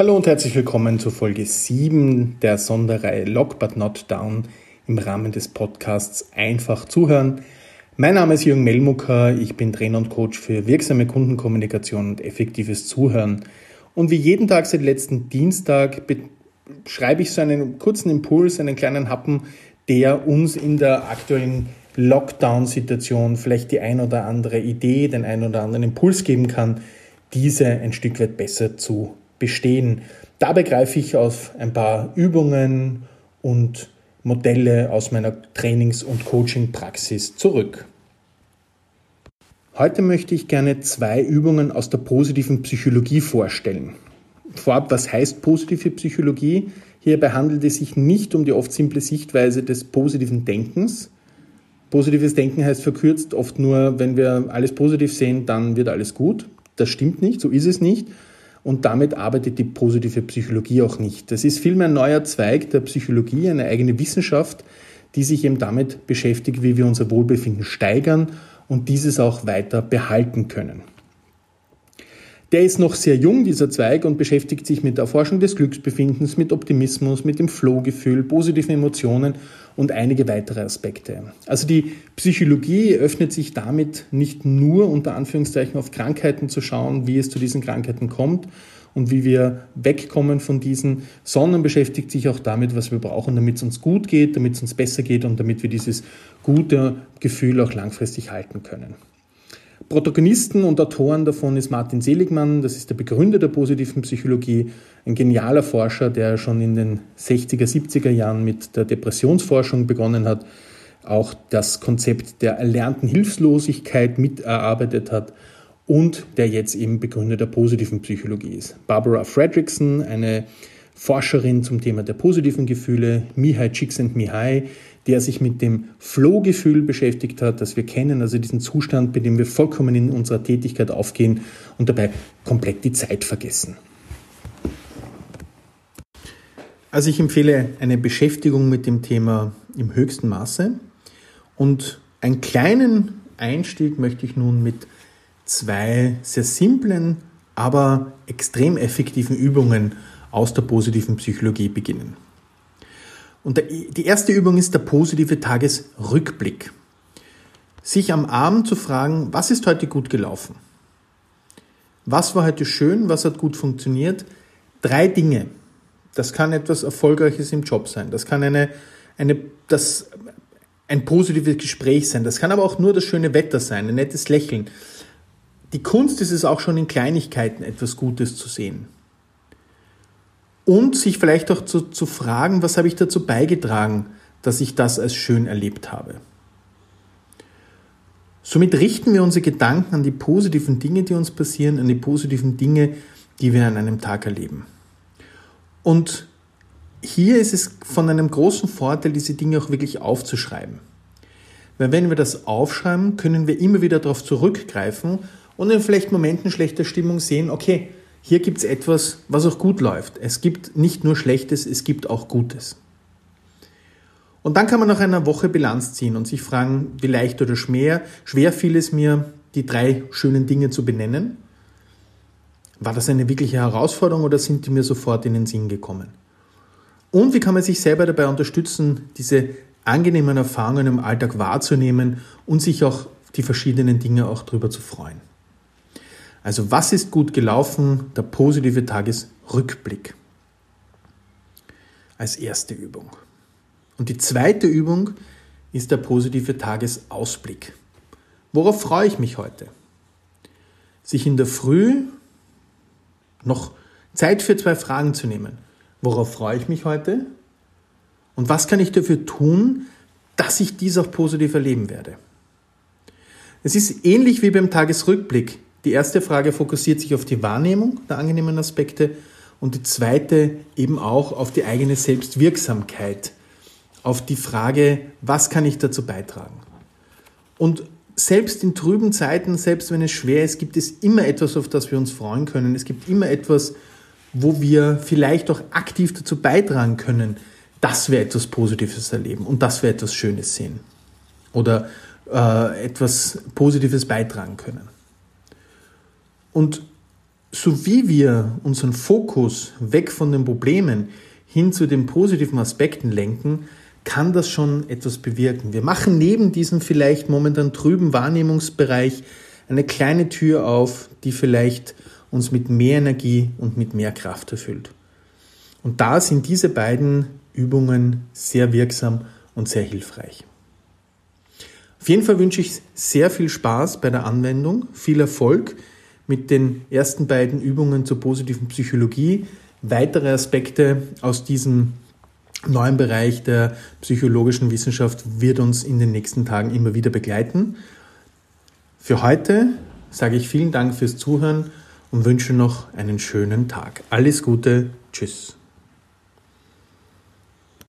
Hallo und herzlich willkommen zu Folge 7 der Sonderreihe Lock But Not Down im Rahmen des Podcasts Einfach zuhören. Mein Name ist Jürgen Melmucker, ich bin Trainer und Coach für wirksame Kundenkommunikation und effektives Zuhören. Und wie jeden Tag seit letzten Dienstag schreibe ich so einen kurzen Impuls, einen kleinen Happen, der uns in der aktuellen Lockdown-Situation vielleicht die ein oder andere Idee, den ein oder anderen Impuls geben kann, diese ein Stück weit besser zu bestehen. Dabei greife ich auf ein paar Übungen und Modelle aus meiner Trainings- und Coaching-Praxis zurück. Heute möchte ich gerne zwei Übungen aus der positiven Psychologie vorstellen. Vorab, was heißt positive Psychologie? Hierbei handelt es sich nicht um die oft simple Sichtweise des positiven Denkens. Positives Denken heißt verkürzt oft nur, wenn wir alles positiv sehen, dann wird alles gut. Das stimmt nicht, so ist es nicht, und damit arbeitet die positive Psychologie auch nicht. Das ist vielmehr ein neuer Zweig der Psychologie, eine eigene Wissenschaft, die sich eben damit beschäftigt, wie wir unser Wohlbefinden steigern und dieses auch weiter behalten können. Der ist noch sehr jung, dieser Zweig, und beschäftigt sich mit der Erforschung des Glücksbefindens, mit Optimismus, mit dem Flow-Gefühl, positiven Emotionen und einige weitere Aspekte. Also die Psychologie öffnet sich damit nicht nur unter Anführungszeichen auf Krankheiten zu schauen, wie es zu diesen Krankheiten kommt und wie wir wegkommen von diesen, sondern beschäftigt sich auch damit, was wir brauchen, damit es uns gut geht, damit es uns besser geht und damit wir dieses gute Gefühl auch langfristig halten können. Protagonisten und Autoren davon ist Martin Seligmann, das ist der Begründer der positiven Psychologie, ein genialer Forscher, der schon in den 60er, 70er Jahren mit der Depressionsforschung begonnen hat, auch das Konzept der erlernten Hilflosigkeit miterarbeitet hat und der jetzt eben Begründer der positiven Psychologie ist. Barbara Fredrickson, eine Forscherin zum Thema der positigen Gefühle, Mihai Csikszentmihalyi, der sich mit dem Flow-Gefühl beschäftigt hat, das wir kennen, also diesen Zustand, bei dem wir vollkommen in unserer Tätigkeit aufgehen und dabei komplett die Zeit vergessen. Also ich empfehle eine Beschäftigung mit dem Thema im höchsten Maße und einen kleinen Einstieg möchte ich nun mit zwei sehr simplen, aber extrem effektiven Übungen aus der positiven Psychologie beginnen. Und die erste Übung ist der positive Tagesrückblick. Sich am Abend zu fragen, was ist heute gut gelaufen? Was war heute schön? Was hat gut funktioniert? Drei Dinge. Das kann etwas Erfolgreiches im Job sein. Das kann eine, eine, das, ein positives Gespräch sein. Das kann aber auch nur das schöne Wetter sein, ein nettes Lächeln. Die Kunst ist es auch schon in Kleinigkeiten etwas Gutes zu sehen und sich vielleicht auch zu, zu fragen, was habe ich dazu beigetragen, dass ich das als schön erlebt habe. Somit richten wir unsere Gedanken an die positiven Dinge, die uns passieren, an die positiven Dinge, die wir an einem Tag erleben. Und hier ist es von einem großen Vorteil, diese Dinge auch wirklich aufzuschreiben. Weil wenn wir das aufschreiben, können wir immer wieder darauf zurückgreifen und in vielleicht Momenten schlechter Stimmung sehen, okay, hier gibt es etwas, was auch gut läuft. Es gibt nicht nur Schlechtes, es gibt auch Gutes. Und dann kann man nach einer Woche Bilanz ziehen und sich fragen, wie leicht oder schwer, schwer fiel es mir, die drei schönen Dinge zu benennen. War das eine wirkliche Herausforderung oder sind die mir sofort in den Sinn gekommen? Und wie kann man sich selber dabei unterstützen, diese angenehmen Erfahrungen im Alltag wahrzunehmen und sich auch die verschiedenen Dinge auch darüber zu freuen? Also was ist gut gelaufen? Der positive Tagesrückblick. Als erste Übung. Und die zweite Übung ist der positive Tagesausblick. Worauf freue ich mich heute? Sich in der Früh noch Zeit für zwei Fragen zu nehmen. Worauf freue ich mich heute? Und was kann ich dafür tun, dass ich dies auch positiv erleben werde? Es ist ähnlich wie beim Tagesrückblick. Die erste Frage fokussiert sich auf die Wahrnehmung der angenehmen Aspekte und die zweite eben auch auf die eigene Selbstwirksamkeit, auf die Frage, was kann ich dazu beitragen. Und selbst in trüben Zeiten, selbst wenn es schwer ist, gibt es immer etwas, auf das wir uns freuen können. Es gibt immer etwas, wo wir vielleicht auch aktiv dazu beitragen können, dass wir etwas Positives erleben und dass wir etwas Schönes sehen oder äh, etwas Positives beitragen können. Und so wie wir unseren Fokus weg von den Problemen hin zu den positiven Aspekten lenken, kann das schon etwas bewirken. Wir machen neben diesem vielleicht momentan trüben Wahrnehmungsbereich eine kleine Tür auf, die vielleicht uns mit mehr Energie und mit mehr Kraft erfüllt. Und da sind diese beiden Übungen sehr wirksam und sehr hilfreich. Auf jeden Fall wünsche ich sehr viel Spaß bei der Anwendung, viel Erfolg mit den ersten beiden Übungen zur positiven Psychologie. Weitere Aspekte aus diesem neuen Bereich der psychologischen Wissenschaft wird uns in den nächsten Tagen immer wieder begleiten. Für heute sage ich vielen Dank fürs Zuhören und wünsche noch einen schönen Tag. Alles Gute, tschüss.